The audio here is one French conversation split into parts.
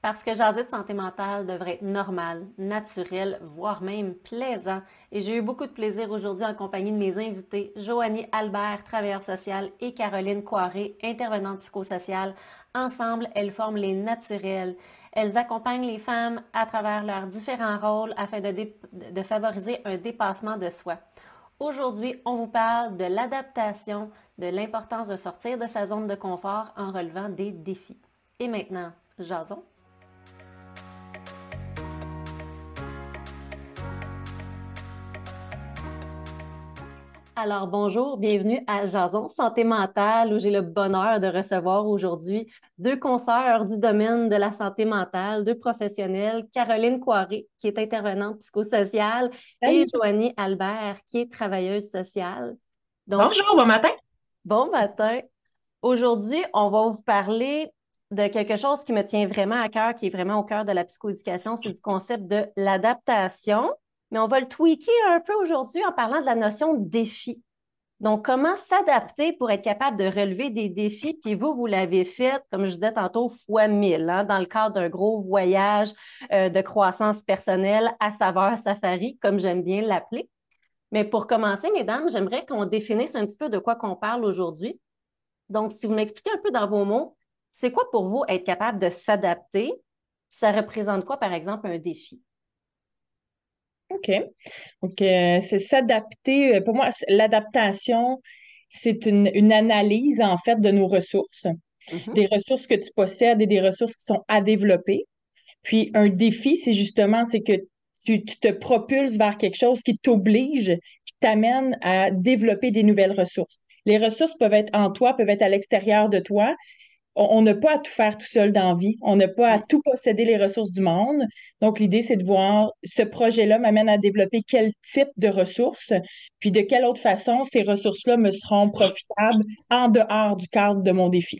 Parce que jaser de santé mentale devrait être normal, naturel, voire même plaisant. Et j'ai eu beaucoup de plaisir aujourd'hui en compagnie de mes invités, Joanie Albert, travailleur social, et Caroline Coiré, intervenante psychosociale. Ensemble, elles forment les naturels. Elles accompagnent les femmes à travers leurs différents rôles afin de, de favoriser un dépassement de soi. Aujourd'hui, on vous parle de l'adaptation, de l'importance de sortir de sa zone de confort en relevant des défis. Et maintenant, jason. Alors bonjour, bienvenue à Jason Santé mentale où j'ai le bonheur de recevoir aujourd'hui deux consoeurs du domaine de la santé mentale, deux professionnels, Caroline Coiré qui est intervenante psychosociale et Joanie Albert qui est travailleuse sociale. bonjour, bon matin. Bon matin. Aujourd'hui, on va vous parler de quelque chose qui me tient vraiment à cœur, qui est vraiment au cœur de la psychoéducation, c'est du concept de l'adaptation mais on va le tweaker un peu aujourd'hui en parlant de la notion de défi. Donc, comment s'adapter pour être capable de relever des défis? Puis vous, vous l'avez fait, comme je disais tantôt, fois mille, hein, dans le cadre d'un gros voyage euh, de croissance personnelle à saveur safari, comme j'aime bien l'appeler. Mais pour commencer, mesdames, j'aimerais qu'on définisse un petit peu de quoi qu'on parle aujourd'hui. Donc, si vous m'expliquez un peu dans vos mots, c'est quoi pour vous être capable de s'adapter? Ça représente quoi, par exemple, un défi? OK. Donc, euh, c'est s'adapter. Euh, pour moi, l'adaptation, c'est une, analyse, en fait, de nos ressources, mm-hmm. des ressources que tu possèdes et des ressources qui sont à développer. Puis, un défi, c'est justement, c'est que tu, tu, te propulses vers quelque chose qui t'oblige, qui t'amène à développer des nouvelles ressources. Les ressources peuvent être en toi, peuvent être à l'extérieur de toi, on n'a pas à tout faire tout seul dans la vie. On n'a pas à tout posséder les ressources du monde. Donc, l'idée, c'est de voir ce projet-là m'amène à développer quel type de ressources, puis de quelle autre façon ces ressources-là me seront profitables en dehors du cadre de mon défi.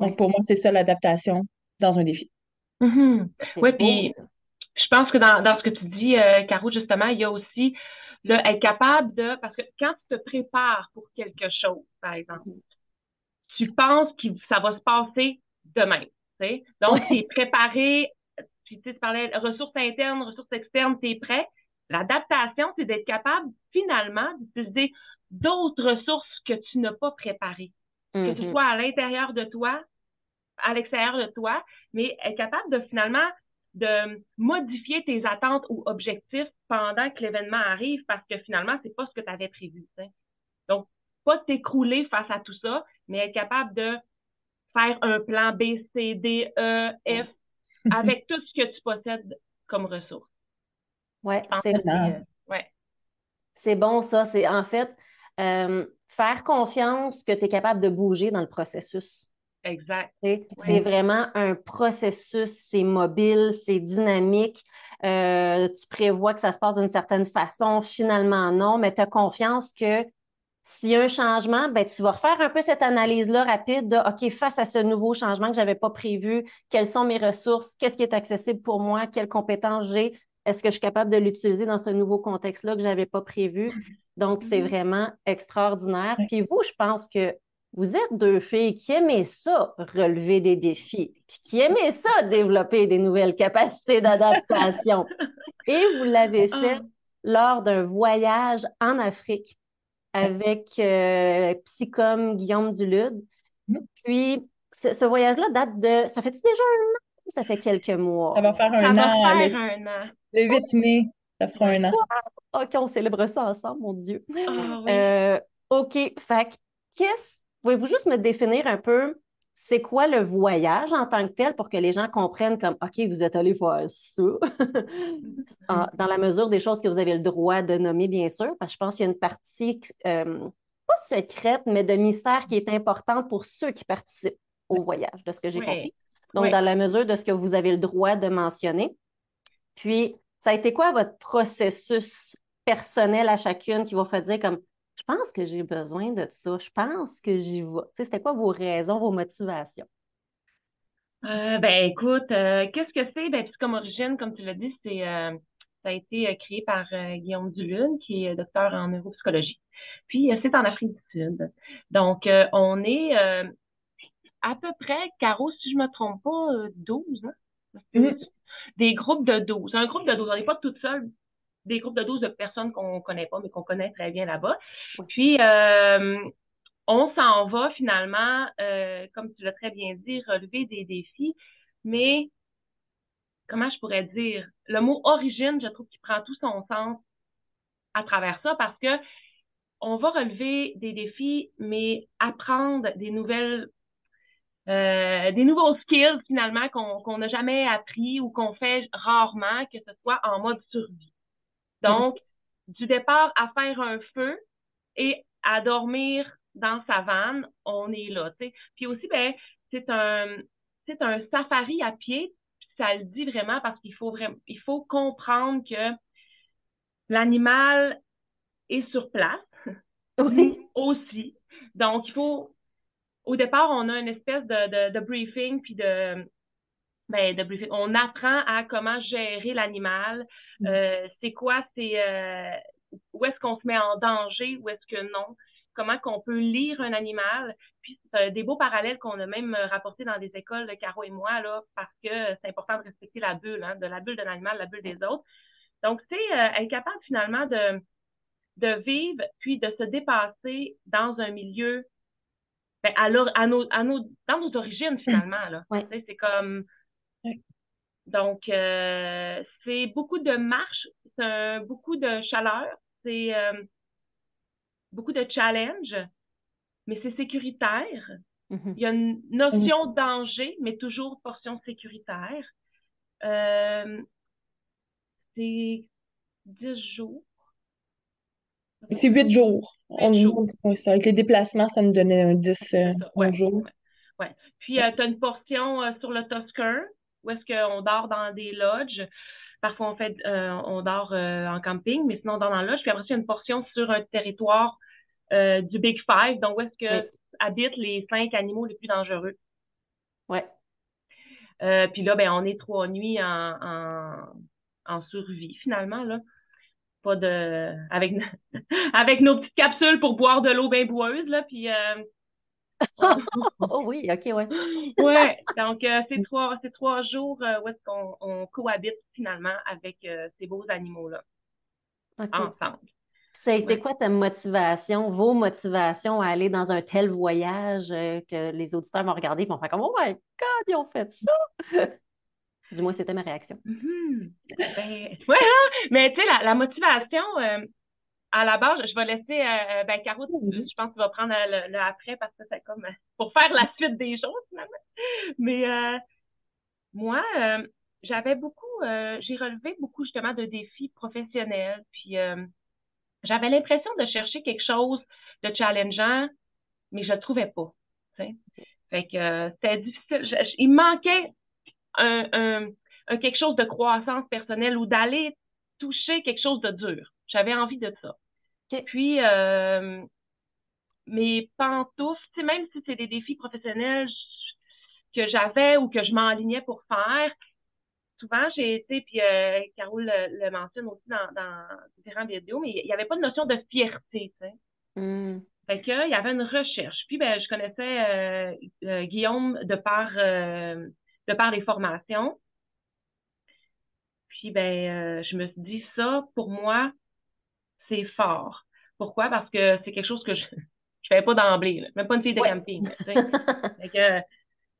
Donc, pour moi, c'est ça l'adaptation dans un défi. Mm-hmm. Oui, puis je pense que dans, ce que tu dis, euh, Caro, justement, il y a aussi le être capable de, parce que quand tu te prépares pour quelque chose, par exemple, tu penses que ça va se passer demain. Donc, tu es préparé, puis tu parlais ressources internes, ressources externes, tu es prêt. L'adaptation, c'est d'être capable finalement d'utiliser d'autres ressources que tu n'as pas préparées. Que ce mm-hmm. soit à l'intérieur de toi, à l'extérieur de toi, mais être capable de finalement de modifier tes attentes ou objectifs pendant que l'événement arrive parce que finalement, c'est pas ce que tu avais prévu. Donc, pas t'écrouler face à tout ça, mais être capable de faire un plan B, C, D, E, F avec tout ce que tu possèdes comme ressources. Oui, c'est bon. Ouais. C'est bon, ça. C'est en fait euh, faire confiance que tu es capable de bouger dans le processus. Exact. C'est vraiment un processus, c'est mobile, c'est dynamique. Euh, tu prévois que ça se passe d'une certaine façon, finalement non, mais tu as confiance que s'il y a un changement, ben, tu vas refaire un peu cette analyse-là rapide de OK, face à ce nouveau changement que je n'avais pas prévu, quelles sont mes ressources, qu'est-ce qui est accessible pour moi, quelles compétences j'ai, est-ce que je suis capable de l'utiliser dans ce nouveau contexte-là que je n'avais pas prévu? Donc, c'est mm-hmm. vraiment extraordinaire. Puis vous, je pense que vous êtes deux filles qui aimez ça, relever des défis, puis qui aimez ça, développer des nouvelles capacités d'adaptation. Et vous l'avez ah. fait lors d'un voyage en Afrique avec euh, Psychom Guillaume Dulude. Mm-hmm. Puis, ce, voyage-là date de. Ça fait-tu déjà un an ou ça fait quelques mois? Ça va faire un, an, le, le 8 mai. Ça fera un an. OK, on célèbre ça ensemble, mon Dieu. Ah euh, OK, fait qu'est-ce. Pouvez-vous juste me définir un peu c'est quoi le voyage en tant que tel pour que les gens comprennent comme OK, vous êtes allé faire ça, dans la mesure des choses que vous avez le droit de nommer, bien sûr, parce que je pense qu'il y a une partie euh, pas secrète, mais de mystère qui est importante pour ceux qui participent au voyage, de ce que j'ai compris. Donc, dans la mesure de ce que vous avez le droit de mentionner. Puis, ça a été quoi votre processus personnel à chacune qui va faire dire comme je pense que j'ai besoin de ça. Je pense que j'y vais. C'était quoi vos raisons, vos motivations? Euh, ben écoute, euh, qu'est-ce que c'est? Ben, comme origine, comme tu l'as dit, c'est euh, ça a été créé par Guillaume Dulune, qui est docteur en neuropsychologie. Puis c'est en Afrique du Sud. Donc, on est à peu près, Caro, si je ne me trompe pas, 12, hein? Mm-hmm. Des groupes de 12. Un groupe de 12, on n'est pas toute seule. Des groupes de 12 de personnes qu'on ne connaît pas, mais qu'on connaît très bien là-bas. Puis, euh, on s'en va finalement, euh, comme tu l'as très bien dit, relever des défis, mais comment je pourrais dire? Le mot origine, je trouve qu'il prend tout son sens à travers ça parce que on va relever des défis, mais apprendre des nouvelles euh, des nouveaux skills finalement qu'on n'a jamais appris ou qu'on fait rarement, que ce soit en mode survie. Donc, du départ à faire un feu et à dormir dans sa vanne, on est là. Puis aussi, ben, c'est un c'est un safari à pied, ça le dit vraiment parce qu'il faut vraiment il faut comprendre que l'animal est sur place oui. aussi. Donc, il faut au départ, on a une espèce de, de, briefing, puis de, ben, de briefing. On apprend à comment gérer l'animal. Mm. Euh, c'est quoi, c'est euh, où est-ce qu'on se met en danger, où est-ce que non. Comment qu'on peut lire un animal. Puis c'est des beaux parallèles qu'on a même rapportés dans des écoles, de Caro et moi, là, parce que c'est important de respecter la bulle, hein, de la bulle de l'animal, la bulle des autres. Donc, c'est euh, être capable finalement de, de vivre, puis de se dépasser dans un milieu ben, à, à, nos, à nos, dans nos origines, finalement. Là. C'est comme. Donc, euh, c'est beaucoup de marche, c'est beaucoup de chaleur, c'est euh, beaucoup de challenge, mais c'est sécuritaire. Mm-hmm. Il y a une notion de danger, mais toujours portion sécuritaire. Euh, c'est 10 jours. C'est huit jours. avec les déplacements, ça nous donnait un 10 euh, jours. Ouais. Puis, tu as une portion sur le Toscan, où est-ce qu'on dort dans des lodges. Parfois, on fait, on dort en camping, mais sinon, on dort dans la lodge. Puis après, il y a une portion sur un territoire du Big Five, donc où est-ce que habitent les cinq animaux les plus dangereux? Ouais. puis là, ben, on est trois nuits en, en, en survie, finalement, là pas de avec avec nos petites capsules pour boire de l'eau bien boueuse là puis euh, oh oui ok ouais ouais donc euh, c'est trois c'est trois jours euh, où est-ce qu'on on cohabite finalement avec ces beaux animaux là ensemble ça a été quoi ta motivation, vos motivations à aller dans un tel voyage que les auditeurs vont regarder et vont faire comme Oh my God, ils ont fait ça! Du moins, c'était ma réaction. Mm-hmm. Ben, ouais, hein? mais tu sais, la, motivation, euh, à la base, je vais laisser, euh, euh, ben, Caro, je pense que tu vas prendre le, après parce que c'est comme pour faire la suite des choses, finalement. Mais moi, j'avais beaucoup, j'ai relevé beaucoup justement de défis professionnels, puis j'avais l'impression de chercher quelque chose de challengeant, mais je ne trouvais pas. Fait que c'était difficile. il manquait un, quelque chose de croissance personnelle ou d'aller toucher quelque chose de dur. J'avais envie de ça. Puis, euh, mes pantoufles, même si c'est des défis professionnels que j'avais ou que je m'enlignais pour faire, souvent j'ai été, puis euh, Carole le, mentionne aussi dans, dans différentes vidéos, mais il n'y avait pas de notion de fierté, tu sais. Hmm. Fait il y avait une recherche. Puis, ben, je connaissais euh, Guillaume de par de par les formations. Puis, ben, je me suis dit, ça, pour moi, c'est fort. Pourquoi? Parce que c'est quelque chose que je ne fais pas d'emblée, même pas une fille de camping.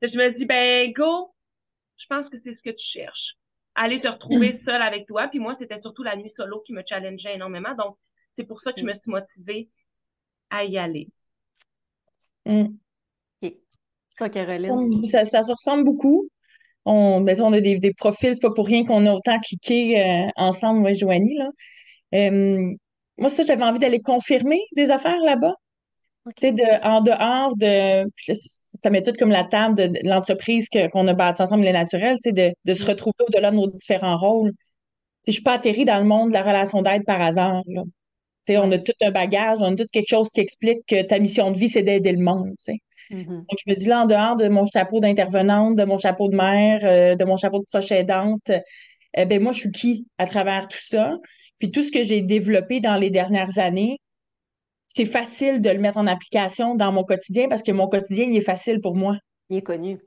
je me dis, ben, go, je pense que c'est ce que tu cherches. Aller te retrouver seule avec toi. Puis moi, c'était surtout la nuit solo qui me challengeait énormément. Donc, c'est pour ça que je me suis motivée à y aller. Mm. Caroline? Ça, ça, se ressemble beaucoup. On, ben, on a des, des profils, c'est pas pour rien qu'on a autant cliqué euh, ensemble, moi Joanie. Là. Euh, moi, ça, j'avais envie d'aller confirmer des affaires là-bas. Tu sais, de, en dehors de. ça met tout comme la table de, l'entreprise qu'on a bâtie ensemble, les naturels, c'est de, de se mm. retrouver au-delà de nos différents rôles. Je suis pas atterrie dans le monde de la relation d'aide par hasard. Là. On a tout un bagage, on a tout quelque chose qui explique que ta mission de vie, c'est d'aider le monde. Mm-hmm. Donc, je me dis là, en dehors de mon chapeau d'intervenante, de mon chapeau de mère, euh, de mon chapeau de proche aidante, euh, ben moi, je suis qui à travers tout ça? Puis tout ce que j'ai développé dans les dernières années, c'est facile de le mettre en application dans mon quotidien parce que mon quotidien, il est facile pour moi. Il est connu.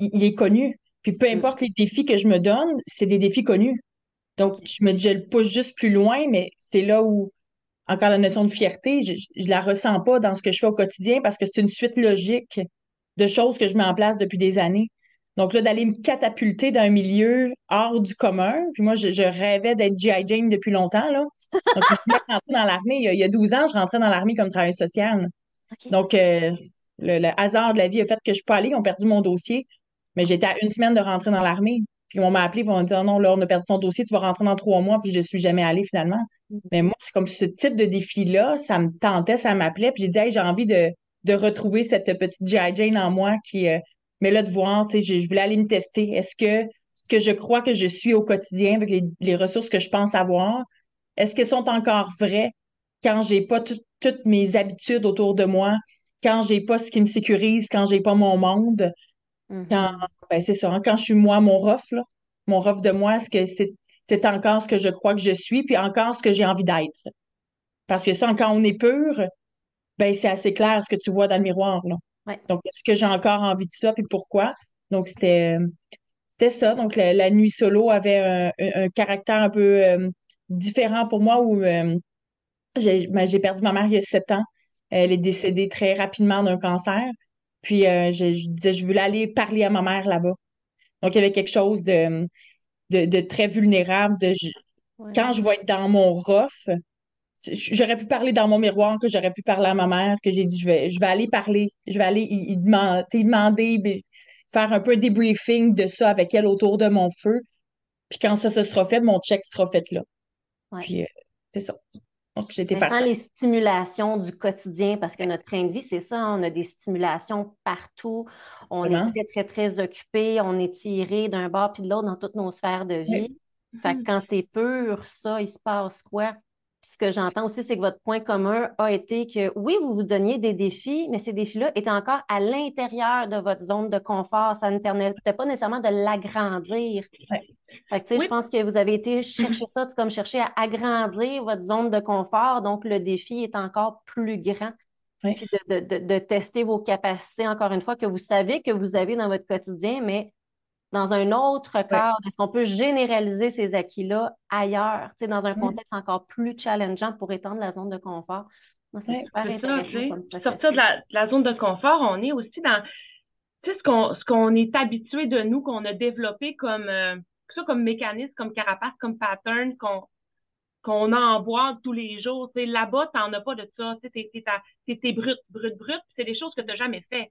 il, est connu. Puis peu mm. importe les défis que je me donne, c'est des défis connus. Donc, je me dis, je le pousse juste plus loin, mais c'est là où, encore la notion de fierté, je, ne la ressens pas dans ce que je fais au quotidien parce que c'est une suite logique de choses que je mets en place depuis des années. Donc là, d'aller me catapulter dans un milieu hors du commun, puis moi, je, rêvais d'être G.I. Jane depuis longtemps, là. Donc, je suis rentrer dans l'armée. Il, y a 12 ans, je rentrais dans l'armée comme travailleuse sociale. Donc, euh, le, hasard de la vie a fait que je suis pas allée. Ils ont perdu mon dossier. Mais j'étais à une semaine de rentrer dans l'armée. Puis on m'a appelé on m'a dit oh non, là, on a perdu ton dossier, tu vas rentrer dans trois mois, puis je ne suis jamais allée finalement. Mm-hmm. Mais moi, c'est comme ce type de défi-là, ça me tentait, ça m'appelait. Puis j'ai dit, hey, j'ai envie de, de retrouver cette petite G.I. Jane en moi qui. Euh, mais là, de voir, tu sais, je, voulais aller me tester. Est-ce que ce que je crois que je suis au quotidien avec les, les ressources que je pense avoir, est-ce qu'elles sont encore vraies quand j'ai pas toutes mes habitudes autour de moi, quand j'ai pas ce qui me sécurise, quand j'ai pas mon monde? Quand, mm-hmm. ben c'est ça, hein, quand je suis moi, mon rough, mon rough de moi, est-ce que c'est, c'est encore ce que je crois que je suis, puis encore ce que j'ai envie d'être? Parce que ça, quand on est pur, ben c'est assez clair ce que tu vois dans le miroir. Là. Donc, est-ce que j'ai encore envie de ça, puis pourquoi? Donc, c'était, ça. Donc, la, nuit solo avait un, caractère un peu euh, différent pour moi où euh, ben, j'ai, perdu ma mère il y a sept ans. Elle est décédée très rapidement d'un cancer. Puis euh, je, disais, je voulais aller parler à ma mère là-bas. Donc, il y avait quelque chose de, de, très vulnérable. De, Quand je vais être dans mon rough, j'aurais pu parler dans mon miroir, que j'aurais pu parler à ma mère, que j'ai dit, je vais, je vais aller parler, je vais aller y, demander, faire un peu un débriefing de ça avec elle autour de mon feu. Puis quand ça se sera fait, mon check sera fait là. Puis euh, c'est ça. Donc, j'étais sans les stimulations du quotidien, parce que notre train de vie, c'est ça, hein, on a des stimulations partout. On est très, très, très occupé. On est tiré d'un bord puis de l'autre dans toutes nos sphères de vie. Fait que quand tu es pur, ça, il se passe quoi? Ce que j'entends aussi, c'est que votre point commun a été que oui, vous vous donniez des défis, mais ces défis-là étaient encore à l'intérieur de votre zone de confort. Ça ne permettait pas nécessairement de l'agrandir. Je pense que vous avez été chercher ça, comme chercher à agrandir votre zone de confort. Donc, le défi est encore plus grand. Puis de, de, tester vos capacités, encore une fois, que vous savez que vous avez dans votre quotidien, mais dans un autre cadre? Est-ce qu'on peut généraliser ces acquis-là ailleurs, dans un contexte encore plus challengeant pour étendre la zone de confort? Moi, c'est super intéressant. Sortir de la, zone de confort, on est aussi dans ce qu'on ce qu'on est habitué de nous, qu'on a développé comme euh, ça, comme mécanisme, comme carapace, comme pattern, qu'on qu'on boîte tous les jours. Là-bas, tu n'en as pas de ça. Tu es, brut, brut, brut, c'est des choses que tu n'as jamais fait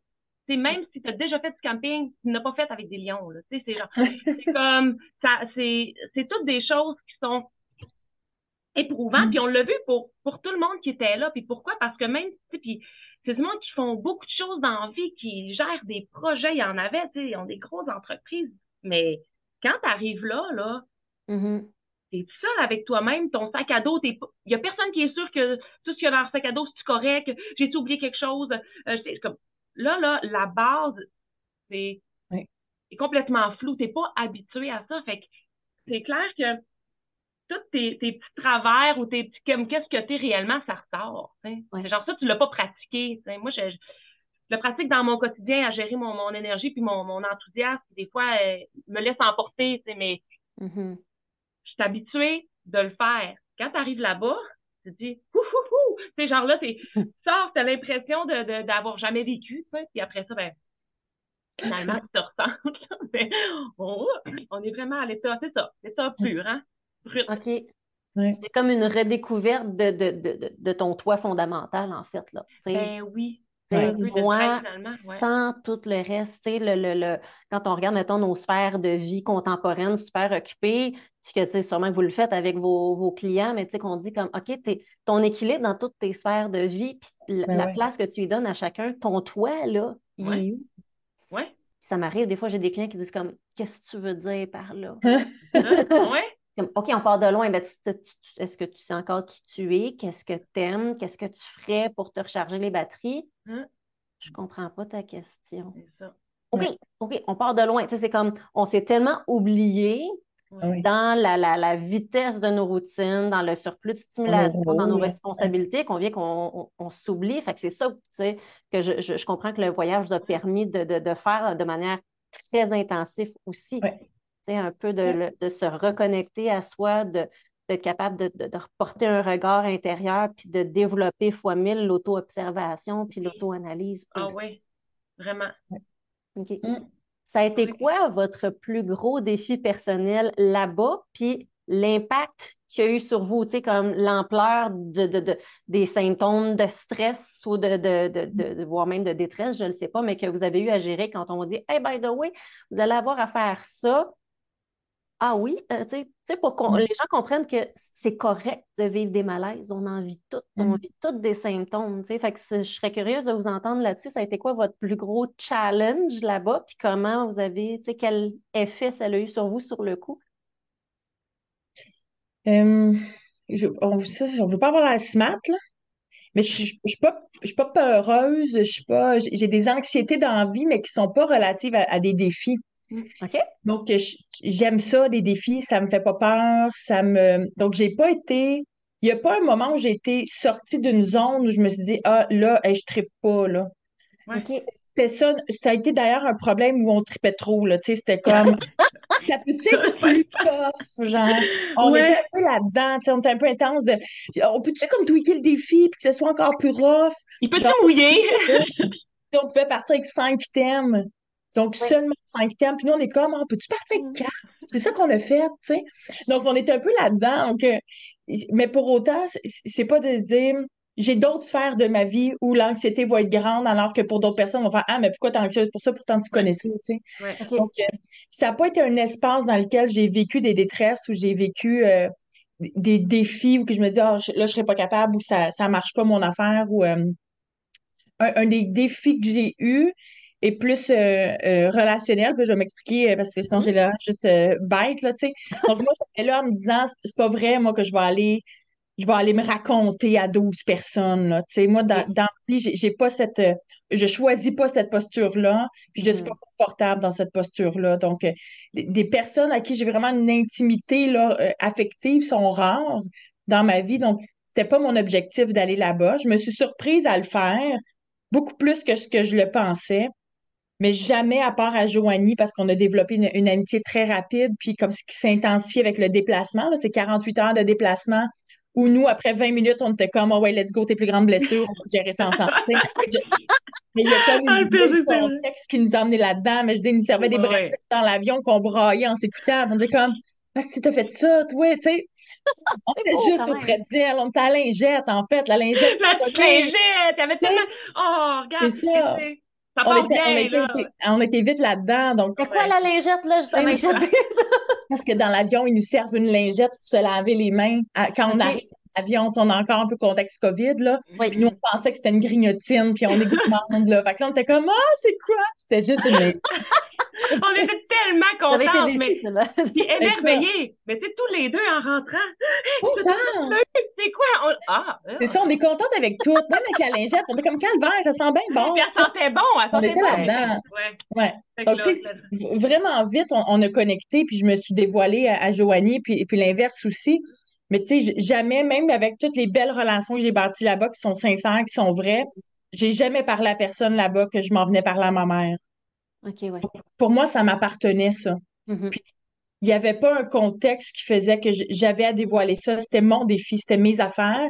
même si tu as déjà fait du camping, tu n'as pas fait avec des lions. C'est comme ça, c'est toutes des choses qui sont éprouvantes. Mm. Puis on l'a vu pour, pour tout le monde qui était là. Puis pourquoi? Parce que même, puis c'est du monde qui font beaucoup de choses dans la vie, qui gèrent des projets, il y en avait, ils ont des grosses entreprises. Mais quand tu arrives là, là, mm-hmm. T'es seul avec toi-même, ton sac à dos, il n'y a personne qui est sûr que tout ce qu'il y a dans le sac à dos, c'est correct, j'ai oublié quelque chose? Euh, comme, Là, là, la base, c'est complètement flou. Tu n'es pas habitué à ça. Fait que c'est clair que tous tes, petits travers ou tes petits comme qu'est-ce que tu es réellement, ça ressort. C'est genre ça, tu ne l'as pas pratiqué. Moi, je, le pratique dans mon quotidien à gérer mon, mon énergie puis mon, mon enthousiasme. Des fois, euh, me laisse emporter, mais mm-hmm. je suis habituée de le faire. Quand tu arrives là-bas, tu te dis, ouf, ouf, ouf. Tu sais, genre là, tu sors, tu as l'impression de, d'avoir jamais vécu, tu sais, puis après ça, ben, finalement, tu te ressens. Ben, on, est vraiment à l'état, c'est ça, l'état pur, hein? Brut. OK. C'est comme une redécouverte de, de, de, de, ton toit fondamental, en fait. Là, ben oui, moi, sans tout le reste, le, le, le, quand on regarde, mettons, nos sphères de vie contemporaines super occupées, que, tu sais, sûrement que vous le faites avec vos, vos clients, mais tu sais, qu'on dit comme, OK, ton équilibre dans toutes tes sphères de vie, puis la, ben place que tu y donnes à chacun, ton toit, là, il est où? Ouais. Ça m'arrive, des fois, j'ai des clients qui disent comme, qu'est-ce que tu veux dire par là? ouais. OK, on part de loin, mais est-ce que tu sais encore qui tu es? Qu'est-ce que tu aimes? Qu'est-ce que tu ferais pour te recharger les batteries? Hein? Je ne comprends pas ta question. OK, OK, on part de loin. c'est comme on s'est tellement oublié dans la, vitesse de nos routines, dans le surplus de stimulation, dans nos responsabilités, qu'on vient qu'on s'oublie. Fait que c'est ça que je, je, comprends que le voyage vous a permis de, de faire de manière très intensif aussi. Un peu de, de, se reconnecter à soi, d'être capable de, de, reporter un regard intérieur, puis de développer fois mille l'auto-observation, puis l'auto-analyse. Ah oui, vraiment. OK. Mm. Ça a été quoi votre plus gros défi personnel là-bas? Puis l'impact qu'il y a eu sur vous, tu sais, comme l'ampleur de, des symptômes de stress ou de, de, voire même de détresse, je ne sais pas, mais que vous avez eu à gérer quand on vous dit Hey, by the way, vous allez avoir à faire ça. Ah oui, euh, tu sais, pour que mm. les gens comprennent que c'est correct de vivre des malaises. On en vit toutes. On mm. vit toutes des symptômes. Fait que je serais curieuse de vous entendre là-dessus. Ça a été quoi votre plus gros challenge là-bas? Puis comment vous avez, tu sais, quel effet ça a eu sur vous sur le coup? Euh, je, on ne veut pas avoir la smart, là. Mais je ne suis pas, je pas peureuse, je suis pas, j'ai des anxiétés dans la vie, mais qui ne sont pas relatives à, des défis. OK? Donc, j'aime ça, les défis, ça me fait pas peur, ça me... Donc, j'ai pas été... Il n'y a pas un moment où j'ai été sortie d'une zone où je me suis dit, ah, là, je je tripe pas, là. OK c'était ça. Ça a été d'ailleurs un problème où on tripait trop, là. Tu sais, c'était comme. ça peut être plus tough, genre? On était un peu là-dedans, tu sais, on était un peu intense de. On peut-tu comme tweaker le défi puis que ce soit encore plus rough? Il peut se mouiller? on pouvait partir avec cinq thèmes. Donc, seulement cinq thèmes. Puis nous, on est comme, on peut-tu partir avec mm. quatre? C'est ça qu'on a fait, tu sais. Donc, on était un peu là-dedans. Donc, euh, mais pour autant, c'est pas de dire j'ai d'autres sphères de ma vie où l'anxiété va être grande, alors que pour d'autres personnes, on va faire Ah, mais pourquoi t'es anxieuse pour ça? Pourtant, tu connais ça, tu sais. Donc, euh, ça n'a pas été un espace dans lequel j'ai vécu des détresses, où j'ai vécu euh, des défis, où que je me dis Ah, là, je serais pas capable, ou ça ne marche pas mon affaire, ou euh, un, des défis que j'ai eu est plus relationnel, puis je vais m'expliquer parce que sinon j'ai l'air juste bête, là, tu sais. Donc, moi, j'étais là en me disant C'est pas vrai, moi, que je vais aller je vais aller me raconter à 12 personnes. Là. Tu sais, moi, dans, dans vie, j'ai, pas cette. Euh, je choisis pas cette posture-là, puis je suis pas mm. confortable dans cette posture-là. Donc, euh, des personnes à qui j'ai vraiment une intimité là, euh, affective sont rares dans ma vie. Donc, c'était pas mon objectif d'aller là-bas. Je me suis surprise à le faire, beaucoup plus que ce que je le pensais. Mais jamais à part à Joanie, parce qu'on a développé une, amitié très rapide, puis comme ce qui s'est intensifié avec le déplacement, c'est 48 heures de déplacement où nous, après 20 minutes, on était comme, oh ouais, let's go, tes plus grandes blessures, on va gérer ça ensemble. mais il y a comme ah, une contexte qui nous a là-dedans, mais je dis, il nous servait des ouais. dans l'avion qu'on braillait en s'écoutant. On était comme, ah, si t'as fait ça, toi, tu sais. On était juste auprès d'elle, on était à la lingette, en fait, la lingette. La lingette, avait tellement. Oh, regarde, c'est ça. Ça on, était, bien, on, était, on, était, vite là-dedans. Donc... C'est quoi la lingette, là? Ça Parce que dans l'avion, ils nous servent une lingette pour se laver les mains quand on arrive dans l'avion. On a encore un peu contexte COVID, là. Puis nous, on pensait que c'était une grignotine, puis on est monde, là. Fait que là, on était comme, ah, c'est quoi? C'était juste une. on était tellement contents, mais puis émerveillés. Mais tu sais, tous les deux en rentrant. C'est quoi? Ah, ah, C'est ça, on est contente avec tout. Même avec la lingette, on était comme calvaire, ça sent bien bon. Puis elle sentait bon, elle On était là-dedans. Ouais. Donc, tu sais, vraiment vite, on, a connecté, puis je me suis dévoilée à, à Joanie, puis, puis l'inverse aussi. Mais tu sais, jamais, même avec toutes les belles relations que j'ai bâties là-bas, qui sont sincères, qui sont vraies, j'ai jamais parlé à personne là-bas que je m'en venais parler à ma mère. OK, ouais. Pour moi, ça m'appartenait, ça. Mm-hmm. il n'y avait pas un contexte qui faisait que j'avais à dévoiler ça. C'était mon défi, c'était mes affaires.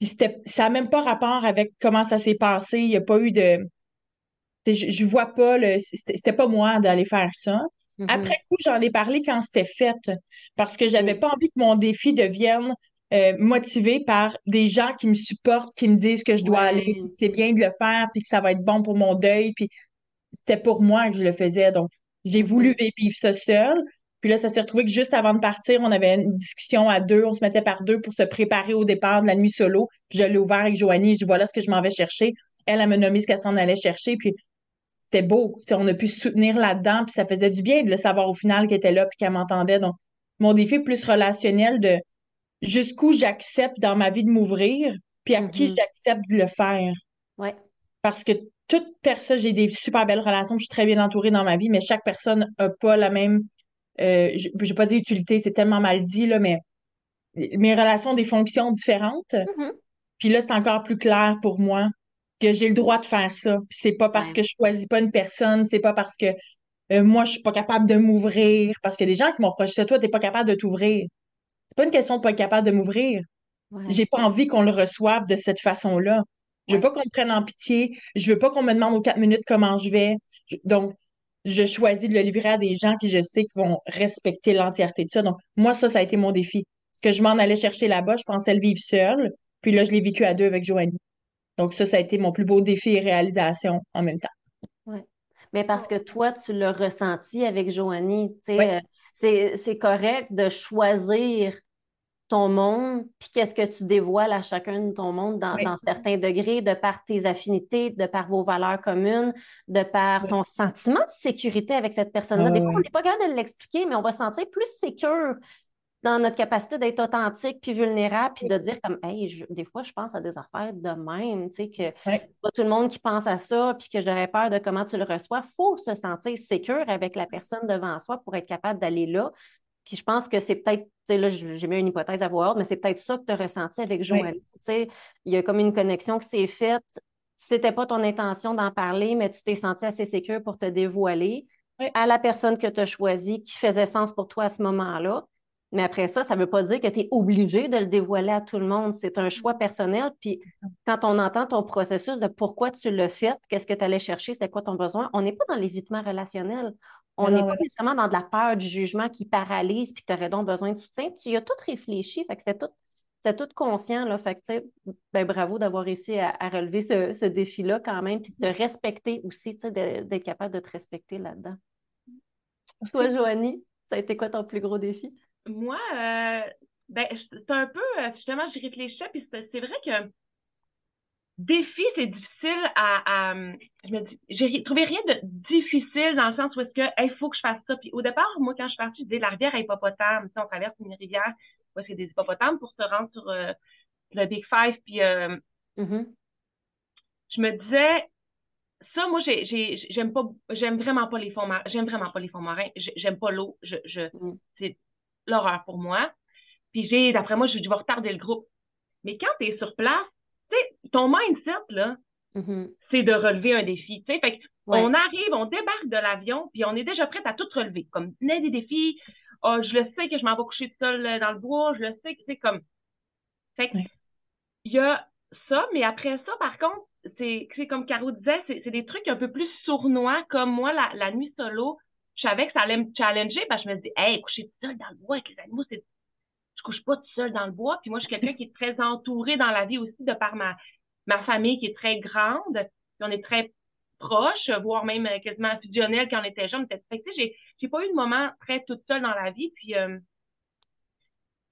Puis ça n'a même pas rapport avec comment ça s'est passé. Il n'y a pas eu de. Je, ne vois pas le. C'était pas moi d'aller faire ça. Mm-hmm. Après coup, j'en ai parlé quand c'était fait. Parce que j'avais pas envie que mon défi devienne euh, motivé par des gens qui me supportent, qui me disent que je dois aller, c'est bien de le faire, puis que ça va être bon pour mon deuil. Puis c'était pour moi que je le faisais. Donc, j'ai voulu vivre ça seul. Puis là, ça s'est retrouvé que juste avant de partir, on avait une discussion à deux, on se mettait par deux pour se préparer au départ de la nuit solo. Puis je l'ai ouvert avec Joanie, je dis voilà ce que je m'en vais chercher. Elle, a me nommé ce qu'elle s'en allait chercher. Puis c'était beau. on a pu se soutenir là-dedans, puis ça faisait du bien de le savoir au final qu'elle était là puis qu'elle m'entendait. Donc, mon défi plus relationnel de jusqu'où j'accepte dans ma vie de m'ouvrir, puis à qui mm-hmm. j'accepte de le faire. Ouais. Parce que toute personne, j'ai des super belles relations, je suis très bien entourée dans ma vie, mais chaque personne n'a pas la même, euh, je ne vais pas dire utilité, c'est tellement mal dit, là, mais mes relations ont des fonctions différentes. Mm-hmm. Puis là, c'est encore plus clair pour moi que j'ai le droit de faire ça. Puis c'est pas parce que je choisis pas une personne, c'est pas parce que euh, moi, je suis pas capable de m'ouvrir. Parce que des gens qui m'ont projeté, toi, t'es pas capable de t'ouvrir. C'est pas une question de pas être capable de m'ouvrir. J'ai pas envie qu'on le reçoive de cette façon-là. Je veux pas qu'on me prenne en pitié. Je veux pas qu'on me demande aux quatre minutes comment je vais. donc, je choisis de le livrer à des gens qui je sais qui vont respecter l'entièreté de ça. Donc, moi, ça, ça a été mon défi. Parce que je m'en allais chercher là-bas, je pensais le vivre seul. Puis là, je l'ai vécu à deux avec Joanie. Donc, ça, ça a été mon plus beau défi et réalisation en même temps. Oui. Mais parce que toi, tu l'as ressenti avec Joanie. Euh, c'est correct de choisir ton monde, puis qu'est-ce que tu dévoiles à chacun de ton monde dans, certains degrés, de par tes affinités, de par vos valeurs communes, de par ton sentiment de sécurité avec cette personne-là. des fois, on n'est pas capable de l'expliquer, mais on va se sentir plus sécure dans notre capacité d'être authentique puis vulnérable, puis de dire comme, hey, des fois, je pense à des affaires de même, tu sais, que pas tout le monde qui pense à ça, puis que j'aurais peur de comment tu le reçois. Il faut se sentir sécure avec la personne devant soi pour être capable d'aller là. Puis je pense que c'est peut-être, tu sais, là, j'ai mis une hypothèse à voir, mais c'est peut-être ça que tu as ressenti avec Joanie. Tu sais, il y a comme une connexion qui s'est faite. C'était pas ton intention d'en parler, mais tu t'es senti assez sécure pour te dévoiler à la personne que tu as choisie, qui faisait sens pour toi à ce moment-là. Mais après ça, ça ne veut pas dire que tu es obligé de le dévoiler à tout le monde. C'est un choix personnel. Puis quand on entend ton processus de pourquoi tu l'as fait, qu'est-ce que tu allais chercher, c'était quoi ton besoin, on n'est pas dans l'évitement relationnel. On n'est pas nécessairement dans de la peur du jugement qui paralyse puis que tu aurais donc besoin de soutien. Tu y as tout réfléchi. Fait que c'est tout, c'est tout conscient. Là. Fait que, ben, bravo d'avoir réussi à, relever ce, défi-là quand même, puis de respecter aussi, d'être capable de te respecter là-dedans. Toi, Joanie, ça a été quoi ton plus gros défi? Moi, euh, ben, c'est un peu, euh, justement, j'y réfléchissais, puis c'est vrai que défi, c'est difficile à, je me dis, j'ai trouvé rien de difficile dans le sens où est-ce que, il faut que je fasse ça. Puis au départ, moi, quand je suis partie, je disais la rivière à hippopotame. on traverse une rivière où c'est des hippopotames pour se rendre sur euh, le Big Five. Puis mm-hmm. je me disais, ça, moi, j'aime pas, j'aime vraiment pas les fonds marins. J'aime vraiment pas les fonds marins. J'aime pas l'eau. Je, je, mm. C'est l'horreur pour moi. Puis j'ai, d'après moi, je, vais retarder le groupe. Mais quand tu es sur place, tu sais, ton mindset, là, mm-hmm. c'est de relever un défi. Tu sais, fait on arrive, on débarque de l'avion, puis on est déjà prête à tout relever. Comme, tenez des défis. Oh, je le sais que je m'en vais coucher tout seul euh, dans le bois. Je le sais que c'est comme. Fait il y a ça, mais après ça, par contre, c'est comme Caro disait, c'est des trucs un peu plus sournois, comme moi, la, la nuit solo, je savais que ça allait me challenger parce que je me dis, hey, coucher tout seul dans le bois avec les animaux, c'est. Je couche pas tout seul dans le bois. Puis moi, je suis quelqu'un qui est très entouré dans la vie aussi de par ma, ma famille qui est très grande. Puis on est très proches, voire même quasiment fusionnel quand on était jeune. Fait que, j'ai, j'ai pas eu de moment très toute seule dans la vie. Puis, euh,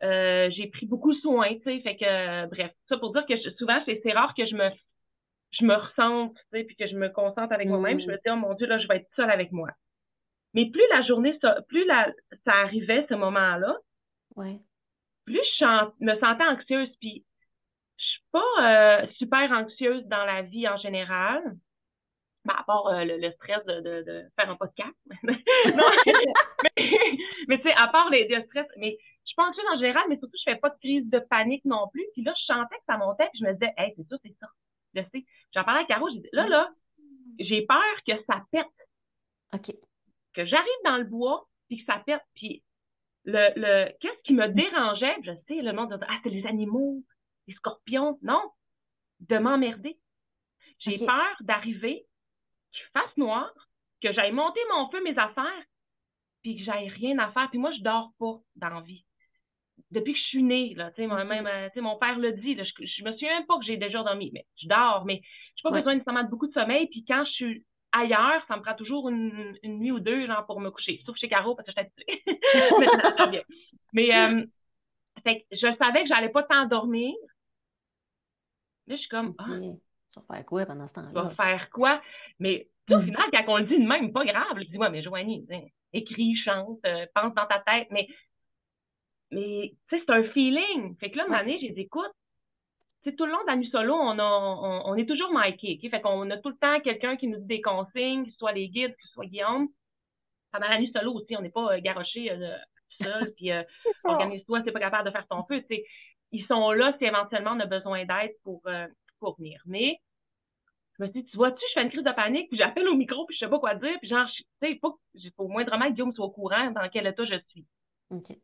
euh, j'ai pris beaucoup soin, tu sais. Fait que, bref, ça pour dire que souvent, c'est, c'est rare que je me je me ressente, tu sais, puis que je me concentre avec moi-même. Je me dis, oh mon Dieu, là, je vais être seule avec moi. Mais plus la journée, plus la, ça arrivait, ce moment-là, plus je me sentais anxieuse. Puis, je suis pas euh, super anxieuse dans la vie en général. Ben, à part euh, le, stress de, de, de, faire un podcast. non, mais, tu sais, à part les, les stress, mais je suis pas anxieuse en général, mais surtout, je fais pas de crise de panique non plus. Puis là, je sentais que ça montait, puis je me disais, hey, c'est ça, c'est ça. Je sais. J'en parlais à Caro, j'ai dit, là, là, j'ai peur que ça pète. OK que j'arrive dans le bois, puis que ça pète, puis le, le qu'est-ce qui me dérangeait, je sais, le monde de Ah, c'est les animaux, les scorpions. Non, de m'emmerder. J'ai peur d'arriver, qu'il fasse noir, que j'aille monter mon feu, mes affaires, puis que j'aille rien à faire. Puis moi, je dors pas dans la vie. Depuis que je suis née, là, tu sais, même, euh, mon père le dit, je, je, me souviens même pas que j'ai déjà dormi, mais je dors, mais j'ai pas besoin nécessairement de beaucoup de sommeil. Puis quand je suis ailleurs, ça me prend toujours une, nuit ou deux, genre, pour me coucher. Sauf chez Caro, parce que je suis habituée. Mais, euh, je savais que j'allais pas t'endormir. Là, je suis comme, ah. Tu vas faire quoi pendant ce temps-là? Tu vas faire quoi? Mais, au final, quand on le dit de même, pas grave. Je dis, ouais, mais Joanie, écris, chante, euh, pense dans ta tête. Mais, mais tu sais, c'est un feeling. Fait que là, une année, j'ai dit, écoute, tout le long de la nuit solo, on, on, est toujours miké. Fait qu'on a tout le temps quelqu'un qui nous dit des consignes, que ce soit les guides, que ce soit Guillaume. Pendant la nuit solo aussi, on n'est pas euh, garoché euh, seul, puis euh, organise-toi, c'est pas capable de faire ton feu. Ils sont là si éventuellement on a besoin d'aide pour, pour venir. Mais je me suis dit, tu vois-tu, je fais une crise de panique, puis j'appelle au micro, puis je sais pas quoi dire, puis genre, tu sais, il faut, faut moindrement que Guillaume soit au courant dans quel état je suis. OK.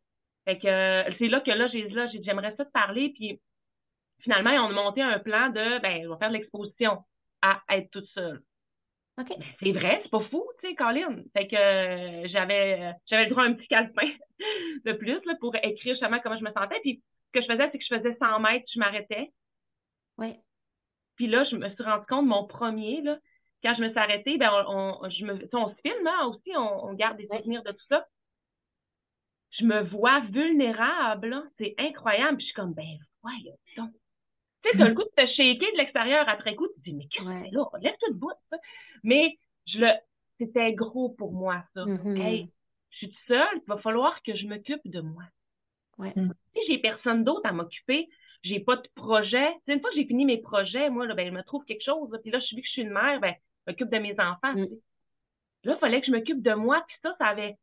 Fait que euh, c'est là que là, j'ai là, j'aimerais ça te parler, puis finalement, on a monté un plan de, ben, on va faire de l'exposition à être toute seule. OK. Ben, c'est vrai, c'est pas fou, tu sais, Colin. Fait que euh, j'avais euh, j'avais le droit à un petit calepin de plus là, pour écrire justement comment je me sentais. Puis ce que je faisais, c'est que je faisais 100 mètres, je m'arrêtais. Oui. Puis là, je me suis rendu compte, mon premier, là, quand je me suis arrêtée, ben, on, je me, on se filme hein, aussi, on, garde des souvenirs de tout ça. Je me vois vulnérable, c'est incroyable. Puis je suis comme, ben voyons donc. Tu sais, t'as le goût de te shaker de l'extérieur après coup, tu te dis, mais qu'est-ce que c'est là? Lève tout bout, ça. Mais je le, c'était gros pour moi, ça. Mm-hmm. Hey, je suis seule, il va falloir que je m'occupe de moi. Ouais. Si j'ai personne d'autre à m'occuper, j'ai pas de projet. une fois que j'ai fini mes projets, moi, là, ben, je me trouve quelque chose. Puis là, je suis que je suis une mère, ben, je m'occupe de mes enfants. Mm. Là, il fallait que je m'occupe de moi. Puis ça, ça avait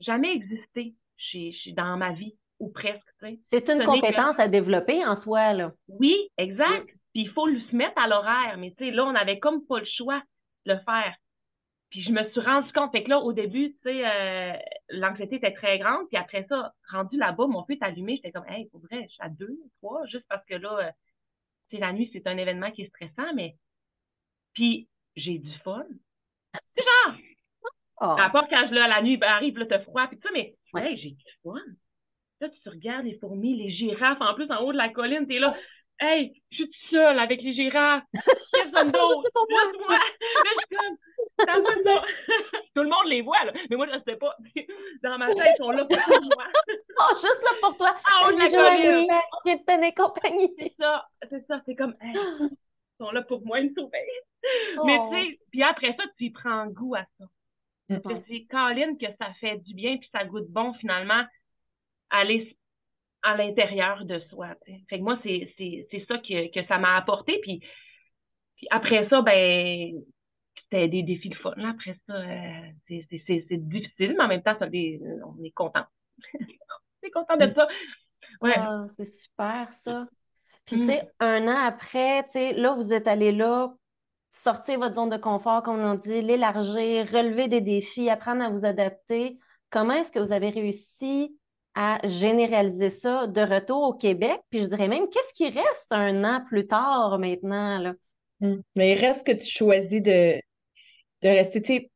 jamais existé chez, dans ma vie, ou presque. C'est une compétence à développer en soi, là. Oui, exact. Puis il faut le se mettre à l'horaire. Mais tu sais, là, on avait comme pas le choix de le faire. Puis je me suis rendu compte, fait que là, au début, tu sais, euh, l'anxiété était très grande. Puis après ça, rendu là-bas, mon feu est allumé. J'étais comme, hey, pour vrai, je suis à deux, trois, juste parce que là, euh, tu sais, la nuit, c'est un événement qui est stressant, mais. Puis j'ai du fun. C'est genre. Oh. À part quand là, la nuit ben, arrive, là, t'as froid, puis ça, mais ouais. hey, j'ai du fun. Là, tu regardes les fourmis, les girafes, en plus, en haut de la colline, t'es là. Hey, je suis toute seule avec les girafes. Personne d'autre? moi. Là, je suis comme, Tout le monde les voit, là. Mais moi, je ne sais pas. Dans ma tête, ils sont là pour moi. oh, juste là pour toi. Ah, on est. On vient de tenir compagnie. C'est ça. C'est ça. C'est comme, ils sont là pour moi, ils me sauvent. Mais tu sais, puis après ça, tu y prends goût à ça. Mm. C'est Colin que ça fait du bien, puis ça goûte bon, finalement, aller à l'intérieur de soi. Fait que moi, c'est ça que, que ça m'a apporté. Puis, puis après ça, ben, c'était des défis de fun. Après ça, euh, c'est difficile, mais en même temps, ça, on est content. on est content de ça. Ouais. Ah, c'est super, ça. Puis, tu sais, mm. un an après, tu sais, là, vous êtes allé là, sortir votre zone de confort, comme on dit, l'élargir, relever des défis, apprendre à vous adapter. Comment est-ce que vous avez réussi à généraliser ça de retour au Québec? Puis je dirais même, qu'est-ce qui reste un an plus tard maintenant? Là? Mm. Mais il reste que tu choisis de, de rester, tu sais,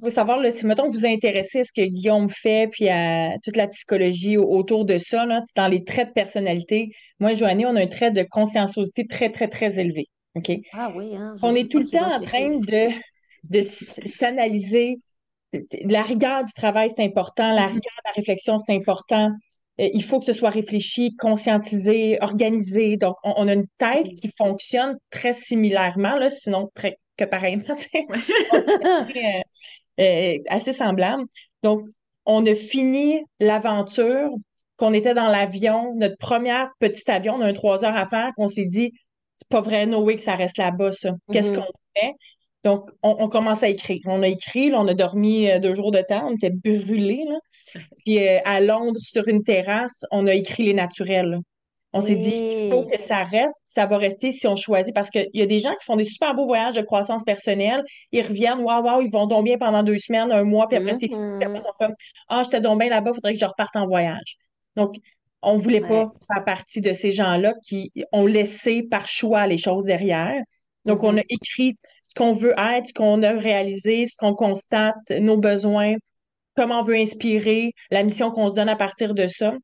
faut savoir, là, si, mettons, vous vous intéressez à ce que Guillaume fait, puis à toute la psychologie autour de ça, là, dans les traits de personnalité, moi Joannie, on a un trait de conscienciosité très, très, très élevé. OK? Ah oui, hein, On est tout le temps en train de, de s'analyser. La rigueur du travail, c'est important. La mm-hmm. rigueur de la réflexion, c'est important. Euh, il faut que ce soit réfléchi, conscientisé, organisé. Donc, on, a une tête mm-hmm. qui fonctionne très similairement, là, sinon très que pareillement, euh, euh, assez semblable. Donc, on a fini l'aventure, qu'on était dans l'avion, notre première petite avion, on a un trois heures à faire, qu'on s'est dit, c'est pas vrai, no way que ça reste là-bas, ça. Qu'est-ce mm-hmm. qu'on fait? Donc, on, commence à écrire. On a écrit, on a dormi euh, deux jours de temps, on était brûlés. Là. Puis à Londres, sur une terrasse, on a écrit les naturels. On s'est dit, il faut que ça reste, ça va rester si on choisit, parce qu'il y a des gens qui font des super beaux voyages de croissance personnelle, ils reviennent, waouh, waouh, ils vont donc bien pendant deux semaines, un mois, puis après, c'est ils sont comme, ah, j'étais donc bien là-bas, il faudrait que je reparte en voyage. Donc, on ne voulait pas faire partie de ces gens-là qui ont laissé par choix les choses derrière. Donc, on a mm-hmm. écrit ce qu'on veut être, ce qu'on a réalisé, ce qu'on constate, nos besoins, comment on veut inspirer, la mission qu'on se donne à partir de ça.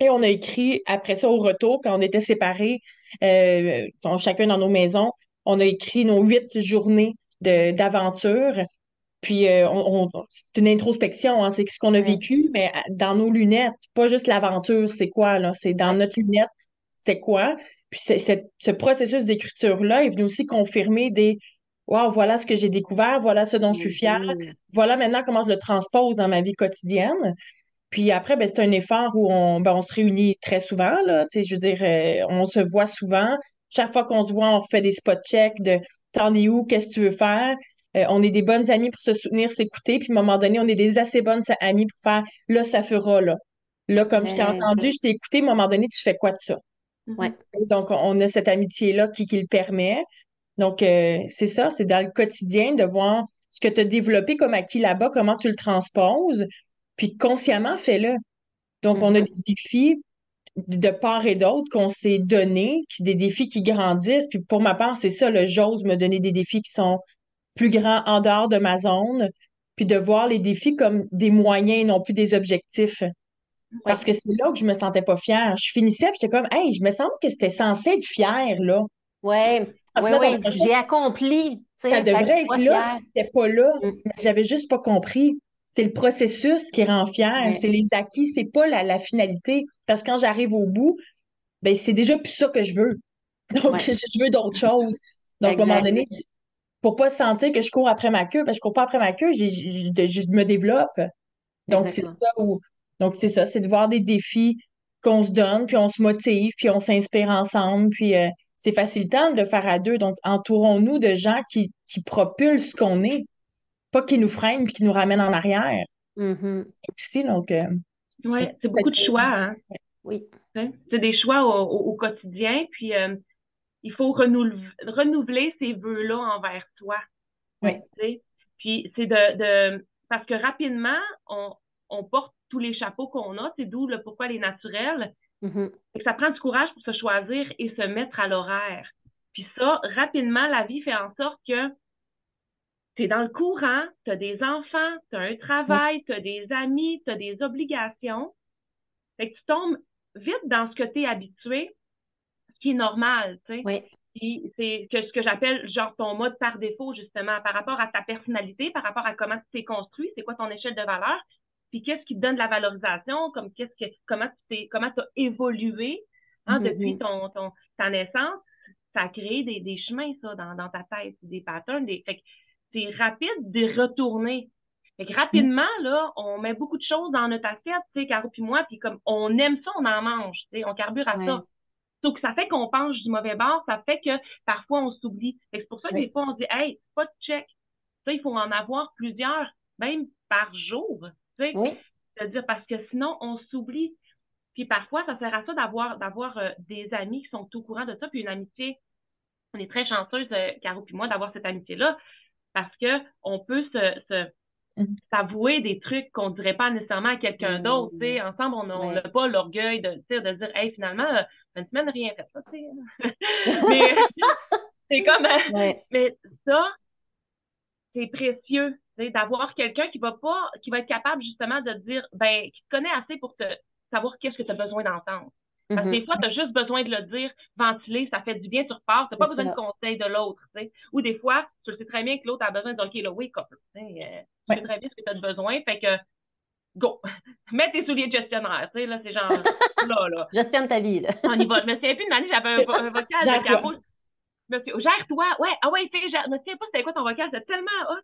Et on a écrit, après ça, au retour, quand on était séparés, euh, chacun dans nos maisons, on a écrit nos huit journées d'aventure. Puis euh, c'est une introspection, hein, c'est ce qu'on a vécu, mais dans nos lunettes, pas juste l'aventure, c'est quoi, là, c'est dans notre lunette, c'est quoi. Puis ce processus d'écriture-là est venu aussi confirmer des Wow, voilà ce que j'ai découvert, voilà ce dont je suis fière, voilà maintenant comment je le transpose dans ma vie quotidienne. Puis après, ben, c'est un effort où on, ben, on se réunit très souvent. Là, je veux dire, euh, on se voit souvent. Chaque fois qu'on se voit, on fait des spot checks de t'en es où, qu'est-ce que tu veux faire? Euh, on est des bonnes amies pour se soutenir, s'écouter. Puis à un moment donné, on est des assez bonnes amies pour faire là, ça fera là. Là, comme je t'ai entendu, je t'ai écouté, à un moment donné, tu fais quoi de ça? Ouais. Donc, on a cette amitié-là qui, qui le permet. Donc, euh, c'est ça, c'est dans le quotidien de voir ce que tu as développé comme acquis là-bas, comment tu le transposes, puis consciemment, fais-le. Donc, on a mm-hmm. des défis de part et d'autre qu'on s'est donnés, des défis qui grandissent. Puis pour ma part, c'est ça, le j'ose me donner des défis qui sont plus grands en dehors de ma zone, puis de voir les défis comme des moyens, non plus des objectifs. Parce que c'est là que je me sentais pas fière. Je finissais, puis j'étais comme, hey, je me semble que c'était censé être fière, là. Ouais, ouais, j'ai accompli. Ça devrait être là, c'était pas là. Mm. J'avais juste pas compris. C'est le processus qui rend fier, c'est les acquis, c'est pas la, finalité. Parce que quand j'arrive au bout, ben c'est déjà plus ça que je veux. Donc, je veux d'autres choses. Donc, à un moment donné, pour pas sentir que je cours après ma queue, parce que je cours pas après ma queue, je, je, me développe. Donc, c'est ça où. Donc, c'est ça, c'est de voir des défis qu'on se donne, puis on se motive, puis on s'inspire ensemble, puis euh, c'est facilitant de le faire à deux. Donc, entourons-nous de gens qui, qui propulsent ce qu'on est pas qui nous freine puis qui nous ramène en arrière. Mm donc. Euh, oui, c'est beaucoup de choix. Hein? Oui. C'est des choix au, quotidien, puis euh, il faut renouveler, ces vœux-là envers toi. Oui. Puis c'est de, Parce que rapidement, on, porte tous les chapeaux qu'on a, c'est d'où le pourquoi les naturels. Mm-hmm. Ça prend du courage pour se choisir et se mettre à l'horaire. Puis ça, rapidement, la vie fait en sorte que tu es dans le courant, tu as des enfants, tu as un travail, tu as des amis, tu as des obligations. Fait que tu tombes vite dans ce que tu es habitué, ce qui est normal, tu sais. Oui. c'est que ce que j'appelle genre ton mode par défaut, justement, par rapport à ta personnalité, par rapport à comment tu t'es construit, c'est quoi ton échelle de valeur, puis qu'est-ce qui te donne de la valorisation, comme qu'est-ce que comment tu t'es comment as évolué hein, mm-hmm. depuis ton, ton, ta naissance? Ça a créé des, des chemins, ça, dans, dans ta tête, des patterns. Des, fait c'est rapide de retourner. Fait que rapidement, là, on met beaucoup de choses dans notre assiette, tu sais, Caro puis moi, puis comme on aime ça, on en mange, tu sais, on carbure à ça. Donc, ça fait qu'on penche du mauvais bord, ça fait que parfois on s'oublie. C'est pour ça que des fois, on dit, hey, pas de check. Ça, il faut en avoir plusieurs, même par jour, tu sais. Oui. C'est-à-dire parce que sinon, on s'oublie. Puis parfois, ça sert à ça d'avoir d'avoir euh, des amis qui sont au courant de ça, puis une amitié. On est très chanceuse, euh, Caro puis moi, d'avoir cette amitié-là parce que on peut se, mm-hmm. s'avouer des trucs qu'on ne dirait pas nécessairement à quelqu'un mm-hmm. d'autre. Ensemble, on n'a pas l'orgueil de, de dire Hey, finalement, euh, une semaine, rien fait ça. mais c'est comme mais ça, c'est précieux d'avoir quelqu'un qui va pas, qui va être capable justement de dire ben, qui te connaît assez pour te savoir qu'est-ce que tu as besoin d'entendre. Parce que des mm-hmm. fois, tu as juste besoin de le dire, ventiler, ça fait du bien, tu repars, tu n'as pas besoin de conseil de l'autre. Ou des fois, tu sais très bien que l'autre a besoin de dire, OK, là, wake up. Euh, tu sais très bien ce que tu as besoin. Fait que, go, mets tes souliers de gestionnaire. Tu sais, là, c'est genre, là, là. Gestionne ta vie, là. On y va. Je me souviens plus une année, j'avais un, vocal de Caro. Gère-toi. Ouais, ah ouais, tu sais, je me souviens pas c'était quoi ton vocal, c'était tellement hot.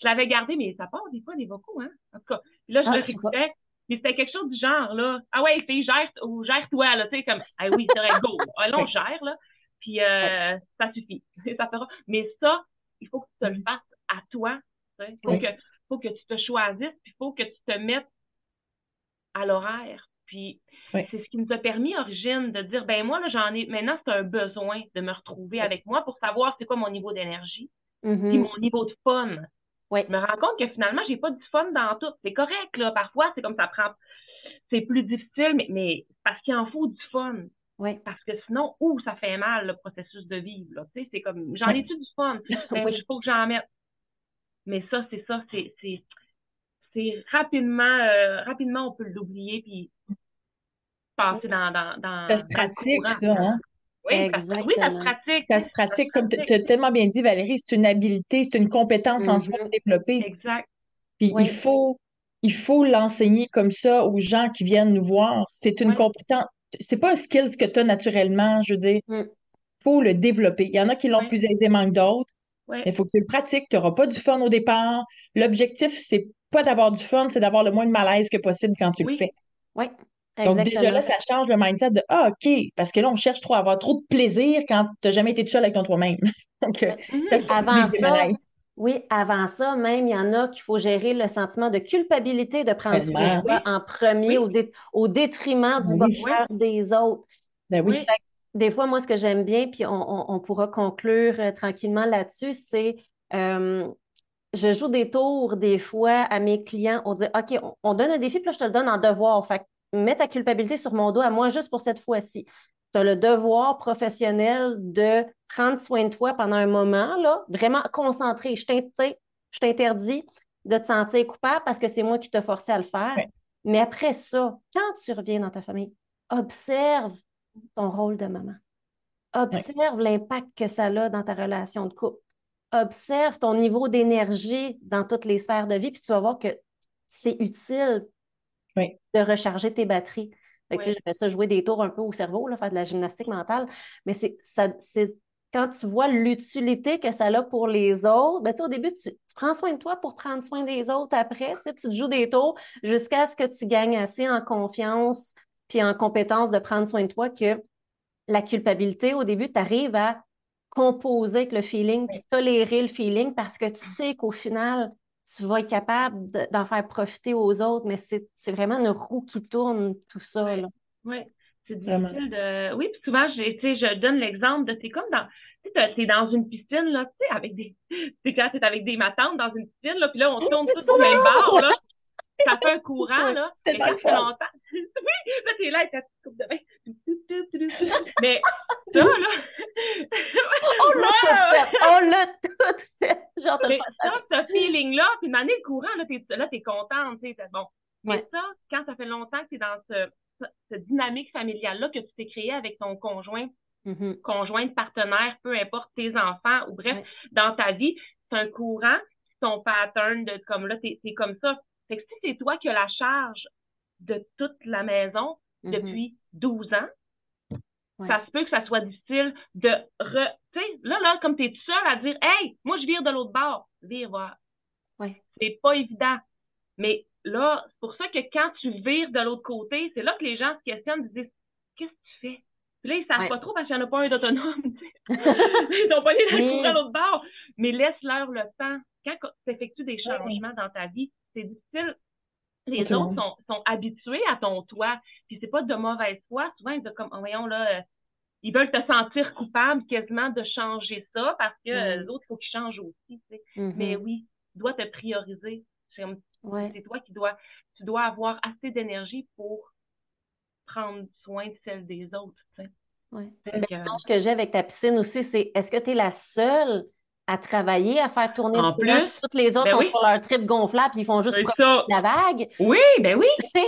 Je l'avais gardé, mais ça part des fois des vocaux, hein. En tout cas, là, je ah, le réécoutais. Mais c'était quelque chose du genre, là. Ah ouais, fille, gère, ou gère-toi, là, tu sais, comme, ah oui, c'est vrai, go. Allons, gère, là. Puis, euh, ça suffit. ça fera. Mais ça, il faut que tu te le fasses à toi. Il faut, que, faut que tu te choisisses, puis il faut que tu te mettes à l'horaire. Puis, c'est ce qui nous a permis, Origine, de dire, ben moi, là, j'en ai, maintenant, c'est un besoin de me retrouver avec moi pour savoir c'est quoi mon niveau d'énergie, mm-hmm. puis mon niveau de fun. Oui. Je me rends compte que finalement, j'ai pas du fun dans tout. C'est correct, là. Parfois, c'est comme ça prend. C'est plus difficile, mais, mais parce qu'il en faut du fun. Oui. Parce que sinon, où ça fait mal, le processus de vivre, là. Tu sais, c'est comme, j'en ai-tu du fun? Ben, il faut que j'en mette. Mais ça, c'est ça, c'est, c'est, c'est rapidement, euh, rapidement, on peut l'oublier, puis passer dans, dans, dans. Ça se pratique, ça, hein? Oui, ça se pratique. Ça se pratique, comme tu as tellement bien dit, Valérie, c'est une habilité, c'est une compétence en soi mm-hmm. développée. Exact. Puis il faut il faut l'enseigner comme ça aux gens qui viennent nous voir. C'est une compétence, c'est pas un skill que tu as naturellement, je veux dire. Il mm. faut le développer. Il y en a qui l'ont plus aisément que d'autres. Il faut que tu le pratiques. Tu n'auras pas du fun au départ. L'objectif, c'est pas d'avoir du fun, c'est d'avoir le moins de malaise que possible quand tu le fais. Oui. Donc, déjà là, ça change le mindset de Ah, OK, parce que là, on cherche trop à avoir trop de plaisir quand tu n'as jamais été tout seul avec ton toi-même. Donc, euh, ça, avant ça, oui, avant ça, même, il y en a qu'il faut gérer le sentiment de culpabilité de prendre soin de soi en premier au, détriment du bonheur des autres. Ben oui. des fois, moi, ce que j'aime bien, puis on, pourra conclure euh, tranquillement là-dessus, c'est euh, je joue des tours des fois à mes clients. On dit OK, on, donne un défi, puis là, je te le donne en devoir. Fait mets ta culpabilité sur mon dos à moi juste pour cette fois-ci. Tu as le devoir professionnel de prendre soin de toi pendant un moment, là, vraiment concentré. Je t'interdis de te sentir coupable parce que c'est moi qui t'ai forcé à le faire. Mais après ça, quand tu reviens dans ta famille, observe ton rôle de maman. Observe l'impact que ça a dans ta relation de couple. Observe ton niveau d'énergie dans toutes les sphères de vie, puis tu vas voir que c'est utile de recharger tes batteries. Fait que, Je ça jouer des tours un peu au cerveau, là, faire de la gymnastique mentale, mais c'est quand tu vois l'utilité que ça a pour les autres, ben, au début, tu, prends soin de toi pour prendre soin des autres après. Tu te joues des tours jusqu'à ce que tu gagnes assez en confiance puis en compétence de prendre soin de toi que la culpabilité, au début, tu arrives à composer avec le feeling puis tolérer le feeling parce que tu sais qu'au final, tu vas être capable d'en faire profiter aux autres, mais c'est vraiment une roue qui tourne, tout ça. Oui. C'est difficile de. Oui, puis souvent, je, je donne l'exemple de c'est comme dans. Tu sais, dans une piscine, là, tu sais, avec des. C'est quand t'es avec des matantes dans une piscine, là, puis là, on tourne tous au même bord, là. Ça fait un courant, là. C'est quand ça longtemps. oui, là, t'es là avec ta petite coupe de bain. Mais ça, là. on l'a tout fait. On l'a tout fait. Genre, Mais ça, ce feeling-là, puis demander le courant, là, t'es, là, t'es contente, tu sais. Bon. Mais ça, quand ça fait longtemps que t'es dans ce cette dynamique familiale-là que tu t'es créée avec ton conjoint, mm-hmm. conjoint, partenaire, peu importe tes enfants ou bref, dans ta vie, c'est un courant, ton pattern de comme là, t'es es comme ça. Fait que si c'est toi qui as la charge de toute la maison mm-hmm. depuis 12 ans, ça se peut que ça soit difficile de re... Tu sais, là, là, comme tu es tout seul à dire Hey, moi je vire de l'autre bord. Vire, voir. Ouais. C'est pas évident. Mais là, c'est pour ça que quand tu vires de l'autre côté, c'est là que les gens se questionnent, ils disent Qu'est-ce que tu fais? Puis là, ils ne savent pas trop parce qu'il n'y en a pas un d'autonome. ils n'ont pas les oui. à l'autre bord. Mais laisse-leur le temps. Quand tu effectues des changements dans ta vie, c'est difficile. Les autres sont, sont, habitués à ton toit. Puis c'est pas de mauvaise foi. Souvent, ils disent comme, oh, voyons là, euh, ils veulent te sentir coupable quasiment de changer ça parce que l'autre, l'autre, il faut qu'il change aussi. Mm-hmm. Mais oui, tu dois te prioriser. C'est toi qui dois, tu dois avoir assez d'énergie pour prendre soin de celle des autres. Oui. Le que... que j'ai avec ta piscine aussi, c'est est-ce que tu es la seule à travailler, à faire tourner en le plus, Toutes les autres ben sont sur leur trip gonflable et ils font juste profiter de la vague. Oui, ben oui.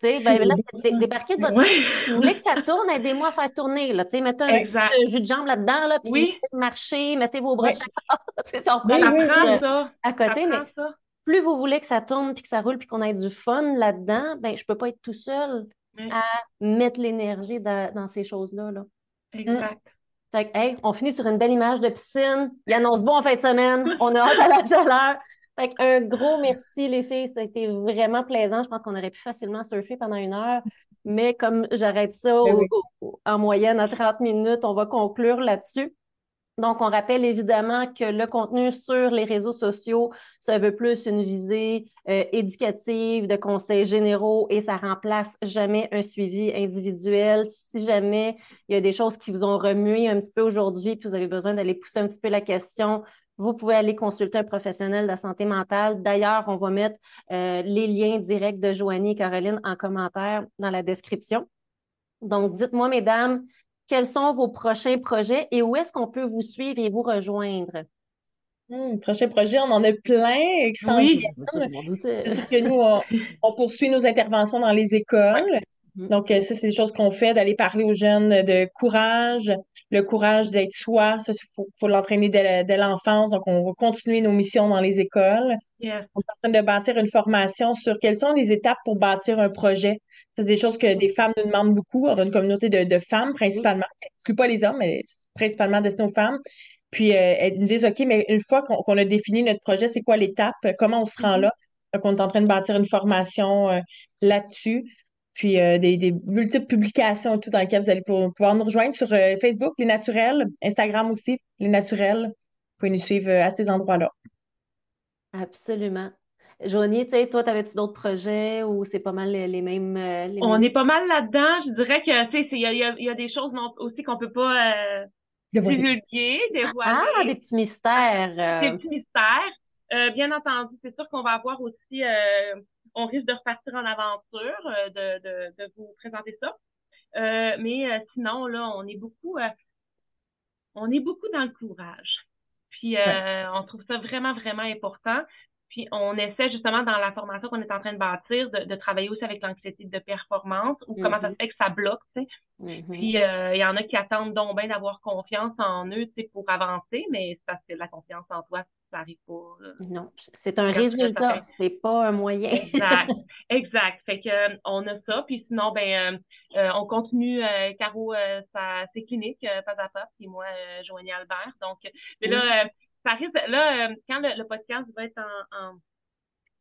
Tu sais, ben là, débarquez de votre Si vous voulez que ça tourne, aidez-moi à faire tourner. Là. Mettez un petit jus de jambe là-dedans, là, puis marchez, mettez vos bras oui. ça, on oui, ça. à côté, mais ça plus vous voulez que ça tourne puis que ça roule puis qu'on ait du fun là-dedans, ben je peux pas être tout seul à mettre l'énergie dans, ces choses-là. Là. Exact. Fait hey, on finit sur une belle image de piscine. Il annonce bon en fin de semaine. On a hâte à la chaleur. Fait un gros merci, les filles. Ça a été vraiment plaisant. Je pense qu'on aurait pu facilement surfer pendant une heure. Mais comme j'arrête ça ben en moyenne à 30 minutes, on va conclure là-dessus. Donc, on rappelle évidemment que le contenu sur les réseaux sociaux, ça veut plus une visée euh, éducative, de conseils généraux et ça remplace jamais un suivi individuel. Si jamais il y a des choses qui vous ont remué un petit peu aujourd'hui, puis vous avez besoin d'aller pousser un petit peu la question, vous pouvez aller consulter un professionnel de la santé mentale. D'ailleurs, on va mettre euh, les liens directs de Joanie et Caroline en commentaire dans la description. Donc, dites-moi, mesdames, quels sont vos prochains projets et où est-ce qu'on peut vous suivre et vous rejoindre? Hmm, prochain projet, on en a plein qui oui, que nous, on, poursuit nos interventions dans les écoles. Mm-hmm. Donc, euh, ça, c'est des choses qu'on fait, d'aller parler aux jeunes de courage, le courage d'être soi. Ça, il faut, l'entraîner dès, l'enfance. Donc, on va continuer nos missions dans les écoles. On est en train de bâtir une formation sur quelles sont les étapes pour bâtir un projet. C'est des choses que des femmes nous demandent beaucoup. On a une communauté de, femmes principalement. Ce pas les hommes, mais principalement destiné aux femmes. Puis euh, elles nous disent, OK, mais une fois qu'on a défini notre projet, c'est quoi l'étape? Comment on se rend mm-hmm. là? Donc, on est en train de bâtir une formation euh, là-dessus. Puis euh, des, multiples publications et tout dans lesquelles vous allez pouvoir nous rejoindre sur Facebook, Les Naturels, Instagram aussi, Les Naturels. Vous pouvez nous suivre à ces endroits-là. Absolument. Joanie, tu sais, toi, t'avais-tu d'autres projets ou c'est pas mal les, mêmes, On est pas mal là-dedans. Je dirais que, tu sais, il y a, des choses aussi qu'on peut pas divulguer, dévoiler. Ah, des petits mystères. Des petits mystères. bien entendu, c'est sûr qu'on va avoir aussi on risque de repartir en aventure, euh, de, de, vous présenter ça. Euh, mais euh, sinon, là, on est beaucoup, on est beaucoup dans le courage. Puis on trouve ça vraiment, vraiment important. Puis on essaie justement dans la formation qu'on est en train de bâtir de, travailler aussi avec l'anxiété de performance ou comment ça se mm-hmm. fait que ça bloque, tu sais. Mm-hmm. Puis il y en a qui attendent donc bien d'avoir confiance en eux, tu sais, pour avancer, mais c'est parce que la confiance en toi, ça n'arrive pas. Non, c'est un résultat, c'est pas un moyen. exact, exact. Fait que euh, on a ça, puis sinon, ben, euh, euh, on continue, Caro, sa, ses cliniques, pas à pas, puis moi, Joanie Albert. Donc, mais là, ça risque, là, quand le, podcast va être en,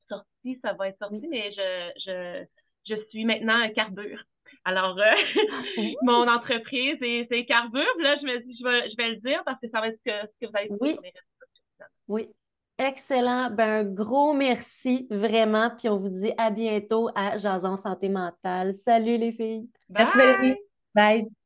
sortie, ça va être sorti, mais je, je, je suis maintenant Carbure. Alors, mon entreprise, c'est Carbure. Là, je me dis, je vais, je vais le dire parce que ça va être ce que, ce que vous allez oui. Oui. Excellent. Ben, un gros merci, vraiment. Puis on vous dit à bientôt à Jason Santé Mentale. Salut les filles. Merci Valérie. Bye.